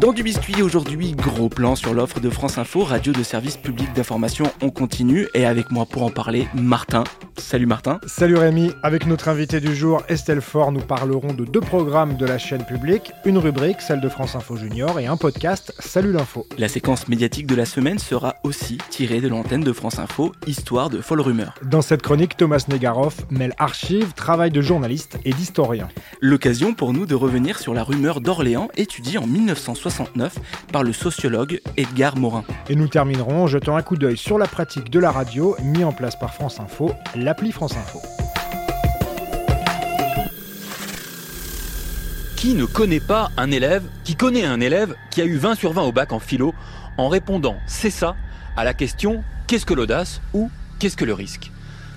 Dans du biscuit aujourd'hui, gros plan sur l'offre de France Info, radio de service public d'information, on continue. Et avec moi pour en parler, Martin. Salut Martin. Salut Rémi, avec notre invité du jour Estelle Faure, nous parlerons de deux programmes de la chaîne publique, une rubrique, celle de France Info Junior, et un podcast, Salut l'info. La séquence médiatique de la semaine sera aussi tirée de l'antenne de France Info, histoire de folle rumeur. Dans cette chronique, Thomas Negaroff mêle archives, travail de journaliste et d'historien. L'occasion pour nous de revenir sur la rumeur d'Orléans étudiée en 1969 par le sociologue Edgar Morin. Et nous terminerons en jetant un coup d'œil sur la pratique de la radio mis en place par France Info, l'appli France Info. Qui ne connaît pas un élève qui connaît un élève qui a eu 20 sur 20 au bac en philo en répondant c'est ça à la question qu'est-ce que l'audace ou qu'est-ce que le risque?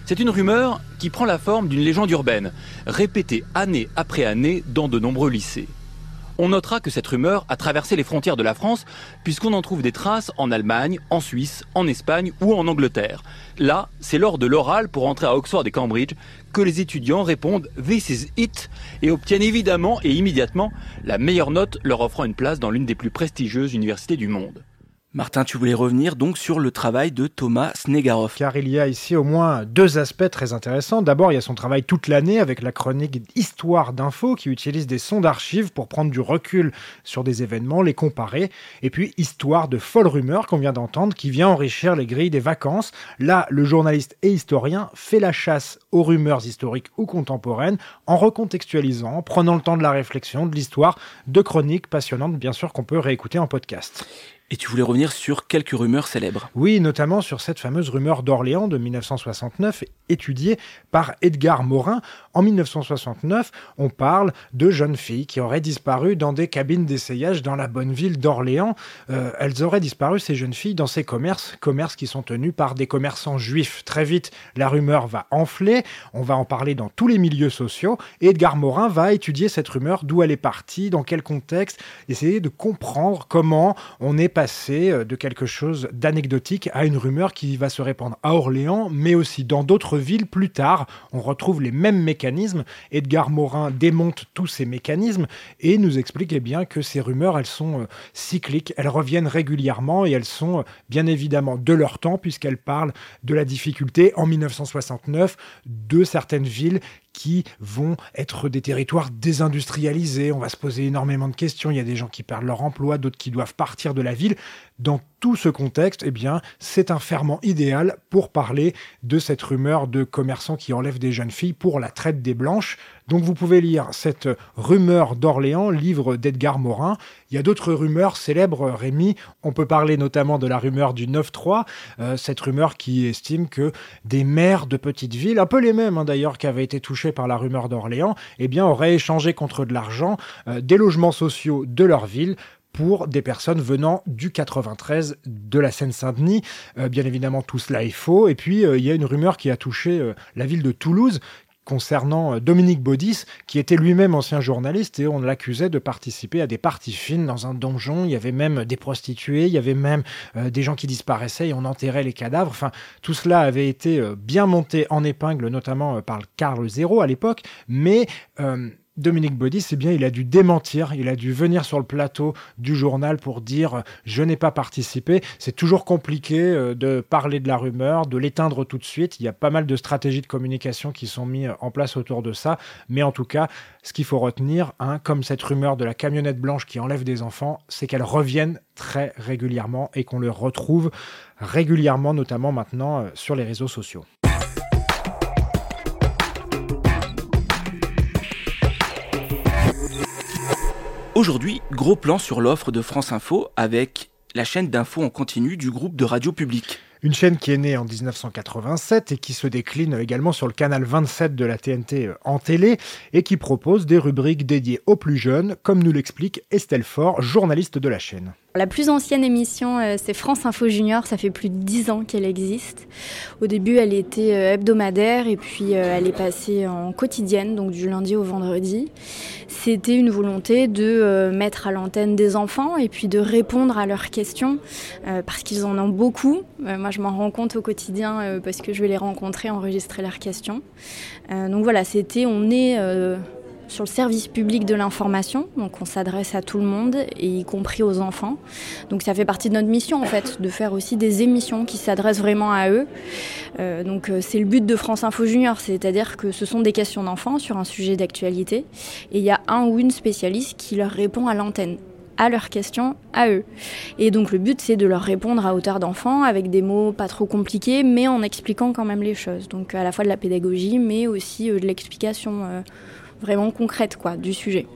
C'est une rumeur qui prend la forme d'une légende urbaine, répétée année après année dans de nombreux lycées. On notera que cette rumeur a traversé les frontières de la France puisqu'on en trouve des traces en Allemagne, en Suisse, en Espagne ou en Angleterre. Là, c'est lors de l'oral pour entrer à Oxford et Cambridge que les étudiants répondent This is it et obtiennent évidemment et immédiatement la meilleure note leur offrant une place dans l'une des plus prestigieuses universités du monde. Martin, tu voulais revenir donc sur le travail de Thomas Snegarov. Car il y a ici au moins deux aspects très intéressants. D'abord, il y a son travail toute l'année avec la chronique Histoire d'info qui utilise des sons d'archives pour prendre du recul sur des événements, les comparer. Et puis Histoire de folle rumeur qu'on vient d'entendre qui vient enrichir les grilles des vacances. Là, le journaliste et historien fait la chasse aux rumeurs historiques ou contemporaines en recontextualisant, en prenant le temps de la réflexion, de l'histoire, de chroniques passionnantes bien sûr qu'on peut réécouter en podcast. Et tu voulais revenir sur quelques rumeurs célèbres. Oui, notamment sur cette fameuse rumeur d'Orléans de 1969, étudiée par Edgar Morin. En 1969, on parle de jeunes filles qui auraient disparu dans des cabines d'essayage dans la bonne ville d'Orléans. Euh, elles auraient disparu, ces jeunes filles, dans ces commerces, commerces qui sont tenus par des commerçants juifs. Très vite, la rumeur va enfler, on va en parler dans tous les milieux sociaux, et Edgar Morin va étudier cette rumeur, d'où elle est partie, dans quel contexte, essayer de comprendre comment on est passé euh, de quelque chose d'anecdotique à une rumeur qui va se répandre à Orléans, mais aussi dans d'autres villes plus tard. On retrouve les mêmes mécanismes. Edgar Morin démonte tous ces mécanismes et nous explique eh bien que ces rumeurs, elles sont euh, cycliques, elles reviennent régulièrement et elles sont euh, bien évidemment de leur temps puisqu'elles parlent de la difficulté en 1969 de certaines villes qui vont être des territoires désindustrialisés. On va se poser énormément de questions. Il y a des gens qui perdent leur emploi, d'autres qui doivent partir de la ville. Dans tout ce contexte, eh bien, c'est un ferment idéal pour parler de cette rumeur de commerçants qui enlèvent des jeunes filles pour la traite des blanches. Donc vous pouvez lire cette rumeur d'Orléans, livre d'Edgar Morin. Il y a d'autres rumeurs célèbres, Rémi. On peut parler notamment de la rumeur du 9-3, euh, cette rumeur qui estime que des maires de petites villes, un peu les mêmes hein, d'ailleurs qui avaient été touchés par la rumeur d'Orléans, eh bien auraient échangé contre de l'argent euh, des logements sociaux de leur ville pour des personnes venant du 93 de la Seine-Saint-Denis. Euh, bien évidemment, tout cela est faux. Et puis, euh, il y a une rumeur qui a touché euh, la ville de Toulouse concernant Dominique Baudis, qui était lui-même ancien journaliste, et on l'accusait de participer à des parties fines dans un donjon. Il y avait même des prostituées, il y avait même des gens qui disparaissaient et on enterrait les cadavres. Enfin, tout cela avait été bien monté en épingle, notamment par Carl Zéro à l'époque, mais Dominique Baudis, c'est bien, il a dû démentir, il a dû venir sur le plateau du journal pour dire euh, je n'ai pas participé. C'est toujours compliqué euh, de parler de la rumeur, de l'éteindre tout de suite. Il y a pas mal de stratégies de communication qui sont mises en place autour de ça. Mais en tout cas, ce qu'il faut retenir, hein, comme cette rumeur de la camionnette blanche qui enlève des enfants, c'est qu'elles reviennent très régulièrement et qu'on les retrouve régulièrement, notamment maintenant euh, sur les réseaux sociaux. Aujourd'hui, gros plan sur l'offre de France Info avec la chaîne d'info en continu du groupe de radio public. Une chaîne qui est née en 1987 et qui se décline également sur le canal 27 de la TNT euh, en télé et qui propose des rubriques dédiées aux plus jeunes, comme nous l'explique Estelle Faure, journaliste de la chaîne. La plus ancienne émission, euh, c'est France Info Junior. Ça fait plus de dix ans qu'elle existe. Au début, elle était euh, hebdomadaire et puis elle est passée en quotidienne, donc du lundi au vendredi. C'était une volonté de mettre à l'antenne des enfants et puis de répondre à leurs questions parce qu'ils en ont beaucoup. Moi, je m'en rends compte au quotidien parce que je vais les rencontrer, enregistrer leurs questions. Donc voilà, c'était, on est sur le service public de l'information, donc on s'adresse à tout le monde, et y compris aux enfants. Donc ça fait partie de notre mission en fait, de faire aussi des émissions qui s'adressent vraiment à eux. Euh, donc euh, c'est le but de France Info Junior, c'est-à-dire que ce sont des questions d'enfants sur un sujet d'actualité, et il y a un ou une spécialiste qui leur répond à l'antenne à leurs questions, à eux. Et donc le but c'est de leur répondre à hauteur d'enfant avec des mots pas trop compliqués mais en expliquant quand même les choses. Donc à la fois de la pédagogie mais aussi euh, de l'explication vraiment concrète quoi, du sujet.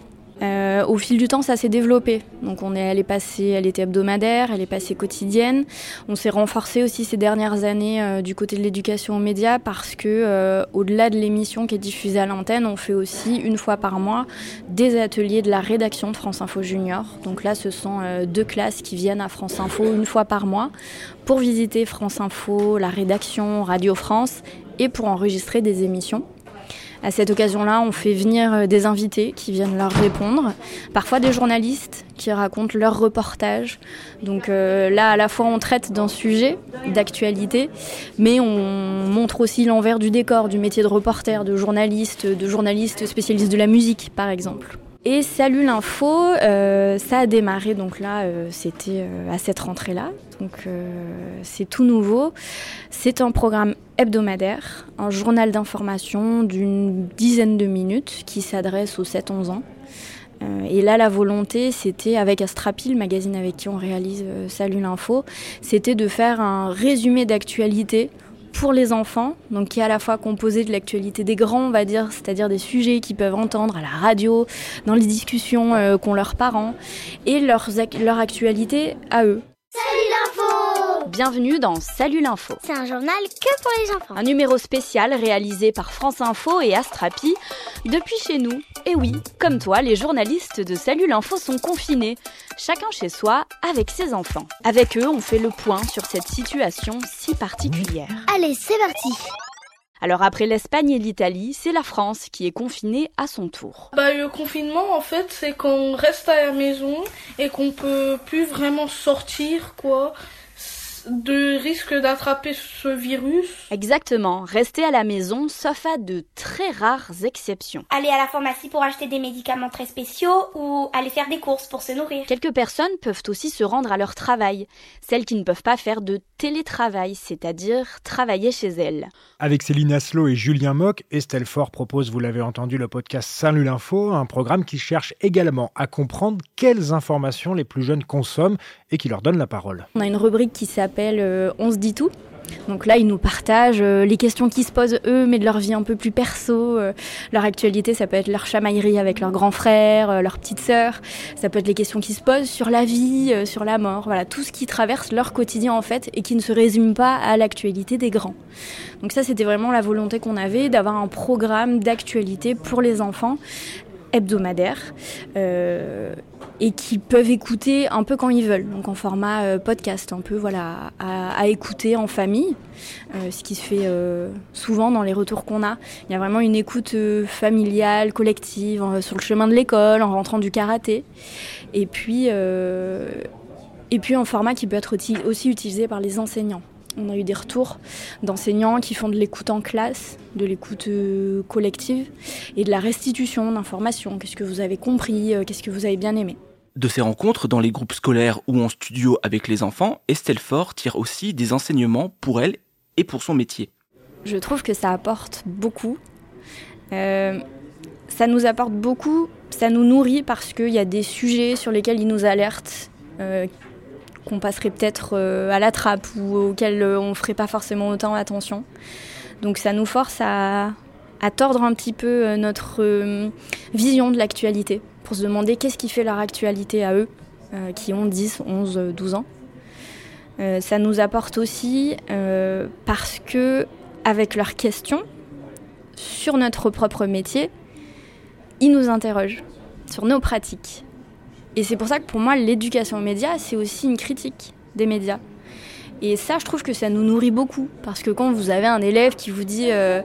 Euh, au fil du temps, ça s'est développé. Donc, on est, elle est elle était hebdomadaire, elle est passée quotidienne. On s'est renforcé aussi ces dernières années euh, du côté de l'éducation aux médias parce que, euh, au-delà de l'émission qui est diffusée à l'antenne, on fait aussi une fois par mois des ateliers de la rédaction de France Info Junior. Donc là, ce sont deux classes qui viennent à France Info une fois par mois pour visiter France Info, la rédaction, Radio France et pour enregistrer des émissions. À cette occasion-là, on fait venir euh, des invités qui viennent leur répondre, parfois des journalistes qui racontent leurs reportages. Donc euh, là, à la fois, on traite d'un sujet d'actualité, mais on montre aussi l'envers du décor du métier de reporter, de journaliste, de journaliste spécialiste de la musique, par exemple. Et Salut l'info, euh, ça a démarré donc là, euh, c'était euh, à cette rentrée-là, donc c'est tout nouveau. C'est un programme hebdomadaire, un journal d'information d'une dizaine de minutes qui s'adresse aux 7-11 ans. Et là, la volonté, c'était avec Astrapi, le magazine avec qui on réalise Salut l'info, c'était de faire un résumé d'actualité pour les enfants, donc qui est à la fois composé de l'actualité des grands, on va dire, c'est-à-dire des sujets qu'ils peuvent entendre à la radio, dans les discussions euh, qu'ont leurs parents, et leur actualité à eux. Bienvenue dans Salut l'info. C'est un journal que pour les enfants. Un numéro spécial réalisé par France Info et Astrapi depuis chez nous. Et oui, comme toi, les journalistes de Salut l'info sont confinés, chacun chez soi avec ses enfants. Avec eux, on fait le point sur cette situation si particulière. Allez, c'est parti alors après l'Espagne et l'Italie, c'est la France qui est confinée à son tour. Bah le confinement en fait c'est qu'on reste à la maison et qu'on peut plus vraiment sortir quoi de risque d'attraper ce virus Exactement, rester à la maison, sauf à de très rares exceptions. Aller à la pharmacie pour acheter des médicaments très spéciaux ou aller faire des courses pour se nourrir. Quelques personnes peuvent aussi se rendre à leur travail, celles qui ne peuvent pas faire de télétravail, c'est-à-dire travailler chez elles. Avec Céline Aslo et Julien Mock, Estelle Fort propose, vous l'avez entendu, le podcast Salut l'info, un programme qui cherche également à comprendre quelles informations les plus jeunes consomment et qui leur donne la parole. On a une rubrique qui s'appelle euh, On se dit tout donc là, ils nous partagent euh, les questions qui se posent eux, mais de leur vie un peu plus perso. Euh, leur actualité, ça peut être leur chamaillerie avec leur grand frère, leur petite sœur. Ça peut être les questions qui se posent sur la vie, sur la mort. Voilà, tout ce qui traverse leur quotidien en fait et qui ne se résume pas à l'actualité des grands. Donc ça, c'était vraiment la volonté qu'on avait d'avoir un programme d'actualité pour les enfants hebdomadaire et qui peuvent écouter un peu quand ils veulent, donc en format euh, podcast, un peu voilà, à, écouter en famille, euh, ce qui se fait euh, souvent dans les retours qu'on a. Il y a vraiment une écoute familiale, collective, sur le chemin de l'école, en rentrant du karaté, et puis, et puis un format qui peut être aussi utilisé par les enseignants. On a eu des retours d'enseignants qui font de l'écoute en classe, de l'écoute collective et de la restitution d'informations. Qu'est-ce que vous avez compris Qu'est-ce que vous avez bien aimé? De ces rencontres dans les groupes scolaires ou en studio avec les enfants, Estelle Fort tire aussi des enseignements pour elle et pour son métier. Je trouve que ça apporte beaucoup. Euh, ça nous apporte beaucoup, ça nous nourrit parce qu'il y a des sujets sur lesquels ils nous alertent, euh, qu'on passerait peut-être euh, à la trappe ou auxquels on ne ferait pas forcément autant attention. Donc ça nous force à tordre un petit peu notre vision de l'actualité pour se demander qu'est-ce qui fait leur actualité à eux, euh, qui ont 10, 11, 12 ans. Euh, ça nous apporte aussi euh, parce que, avec leurs questions sur notre propre métier, ils nous interrogent sur nos pratiques. Et c'est pour ça que pour moi, l'éducation aux médias, c'est aussi une critique des médias. Et ça, je trouve que ça nous nourrit beaucoup. Parce que quand vous avez un élève qui vous dit. Euh,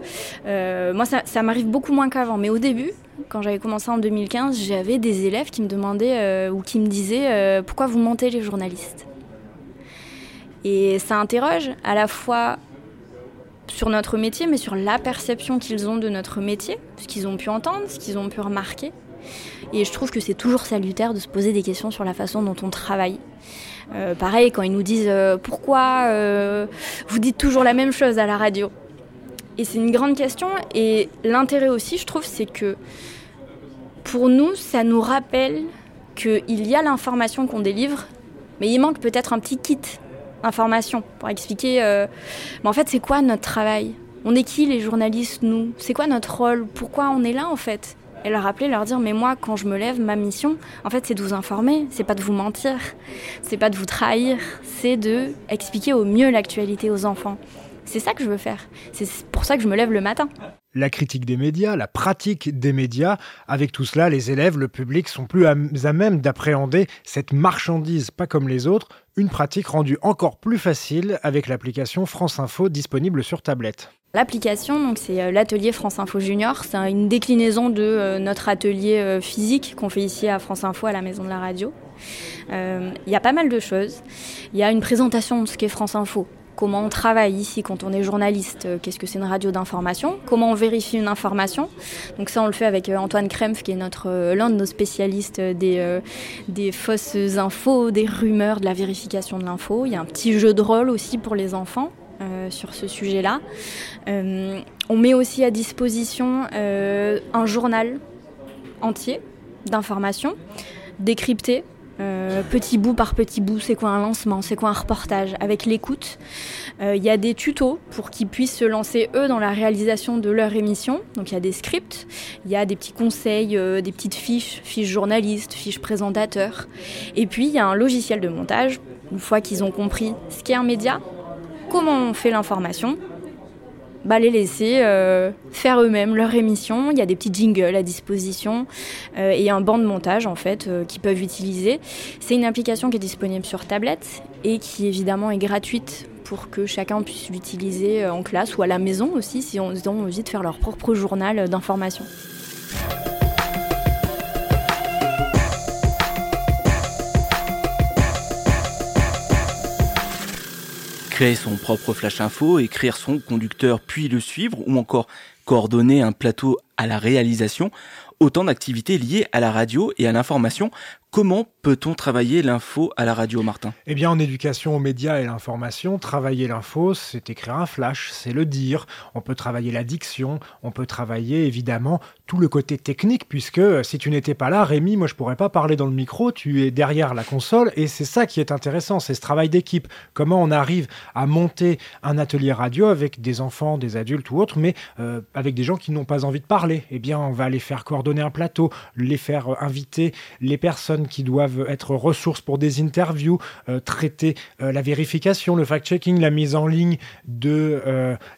euh, moi, ça, m'arrive beaucoup moins qu'avant. Mais au début, quand j'avais commencé en 2015, j'avais des élèves qui me demandaient euh, ou qui me disaient pourquoi vous mentez les journalistes? Et ça interroge à la fois sur notre métier, mais sur la perception qu'ils ont de notre métier, ce qu'ils ont pu entendre, ce qu'ils ont pu remarquer. Et je trouve que c'est toujours salutaire de se poser des questions sur la façon dont on travaille. Euh, pareil, quand ils nous disent euh, pourquoi euh, vous dites toujours la même chose à la radio. Et c'est une grande question. Et l'intérêt aussi, je trouve, c'est que pour nous, ça nous rappelle qu'il y a l'information qu'on délivre, mais il manque peut-être un petit kit information pour expliquer. mais en fait, c'est quoi notre travail? On est qui les journalistes, nous? C'est quoi notre rôle? Pourquoi on est là en fait? Et leur rappeler, leur dire mais moi quand je me lève, ma mission, en fait c'est de vous informer, c'est pas de vous mentir, c'est pas de vous trahir, c'est de expliquer au mieux l'actualité aux enfants. C'est ça que je veux faire. C'est pour ça que je me lève le matin. La critique des médias, la pratique des médias, avec tout cela, les élèves, le public sont plus à, même d'appréhender cette marchandise, pas comme les autres, une pratique rendue encore plus facile avec l'application France Info disponible sur tablette. L'application, donc c'est euh, l'atelier France Info Junior. C'est une déclinaison de euh, notre atelier euh, physique qu'on fait ici à France Info à la Maison de la Radio. Il y a pas mal de choses. Il y a une présentation de ce qu'est France Info. Comment on travaille ici quand on est journaliste, qu'est-ce que c'est une radio d'information, comment on vérifie une information? Donc ça on le fait avec Antoine Krempf qui est notre l'un de nos spécialistes des, euh, des fausses infos, des rumeurs, de la vérification de l'info. Il y a un petit jeu de rôle aussi pour les enfants sur ce sujet-là. Euh, on met aussi à disposition euh, un journal entier d'informations décryptées. euh, petit bout par petit bout, c'est quoi un lancement, c'est quoi un reportage, avec l'écoute. Euh, Il y a des tutos pour qu'ils puissent se lancer eux dans la réalisation de leur émission. Donc il y a des scripts, il y a des petits conseils, euh, des petites fiches, fiches journalistes, fiches présentateurs. Et puis il y a un logiciel de montage, une fois qu'ils ont compris ce qu'est un média, comment on fait l'information, bah, les laisser euh, faire eux-mêmes leur émission. Il y a des petits jingles à disposition euh, et un banc de montage en fait euh, qu'ils peuvent utiliser. C'est une application qui est disponible sur tablette et qui évidemment est gratuite pour que chacun puisse l'utiliser en classe ou à la maison aussi si on ont envie de faire leur propre journal d'information. Créer son propre flash info, écrire son conducteur puis le suivre, ou encore coordonner un plateau à la réalisation, autant d'activités liées à la radio et à l'information. Comment peut-on travailler l'info à la radio, Martin? Eh bien, en éducation aux médias et l'information, travailler l'info, c'est écrire un flash, c'est le dire. On peut travailler la diction, on peut travailler évidemment tout le côté technique, puisque euh, si tu n'étais pas là, Rémi, moi je pourrais pas parler dans le micro, tu es derrière la console, et c'est ça qui est intéressant, c'est ce travail d'équipe. Comment on arrive à monter un atelier radio avec des enfants, des adultes ou autres, mais euh, avec des gens qui n'ont pas envie de parler? Eh bien, on va les faire coordonner un plateau, les faire euh, inviter les personnes qui doivent être ressources pour des interviews, euh, traiter euh, la vérification, le fact-checking, la mise en ligne de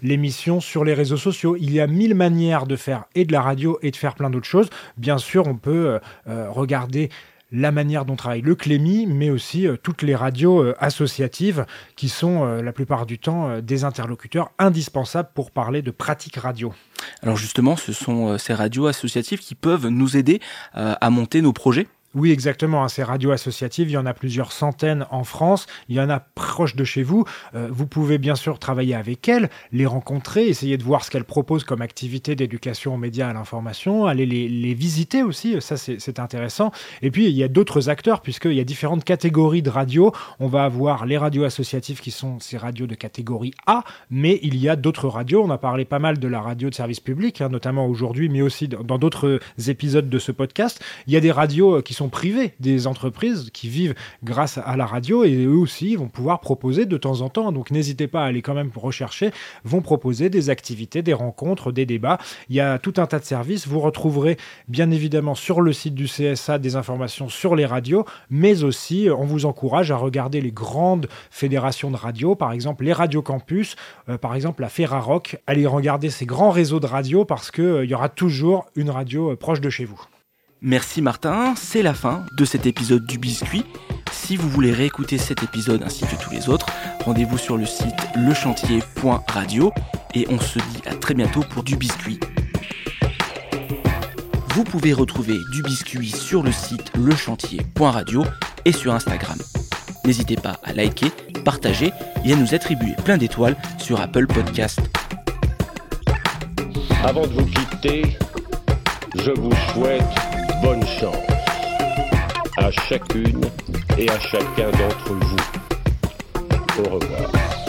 l'émission sur les réseaux sociaux. Il y a mille manières de faire et de la radio et de faire plein d'autres choses. Bien sûr, on peut regarder la manière dont travaille le Clémy, mais aussi euh, toutes les radios euh, associatives qui sont euh, la plupart du temps des interlocuteurs indispensables pour parler de pratique radio. Alors justement, ce sont ces radios associatives qui peuvent nous aider à monter nos projets Oui, exactement. hein, Ces radios associatives, il y en a plusieurs centaines en France. Il y en a proche de chez vous. Euh, vous pouvez bien sûr travailler avec elles, les rencontrer, essayer de voir ce qu'elles proposent comme activité d'éducation aux médias à l'information, aller les, visiter aussi. Ça, c'est intéressant. Et puis, il y a d'autres acteurs, puisqu'il y a différentes catégories de radios. On va avoir les radios associatives qui sont ces radios de catégorie A, mais il y a d'autres radios. On a parlé pas mal de la radio de service public, hein, notamment aujourd'hui, mais aussi dans dans d'autres épisodes de ce podcast. Il y a des radios euh, qui sont privés des entreprises qui vivent grâce à la radio et eux aussi vont pouvoir proposer de temps en temps. Donc n'hésitez pas à aller quand même rechercher, vont proposer des activités, des rencontres, des débats. Il y a tout un tas de services. Vous retrouverez bien évidemment sur le site du CSA des informations sur les radios, mais aussi on vous encourage à regarder les grandes fédérations de radio, par exemple les radios campus, euh, par exemple la Ferrarock. Allez regarder ces grands réseaux de radio parce qu'il euh, y aura toujours une radio euh, proche de chez vous. Merci Martin, c'est la fin de cet épisode du Biscuit. Si vous voulez réécouter cet épisode ainsi que tous les autres, rendez-vous sur le site lechantier.radio et on se dit à très bientôt pour du biscuit. Vous pouvez retrouver du biscuit sur le site lechantier.radio et sur Instagram. N'hésitez pas à liker, partager et à nous attribuer plein d'étoiles sur Apple Podcast. Avant de vous quitter, je vous souhaite bonne chance à chacune et à chacun d'entre vous. Au revoir.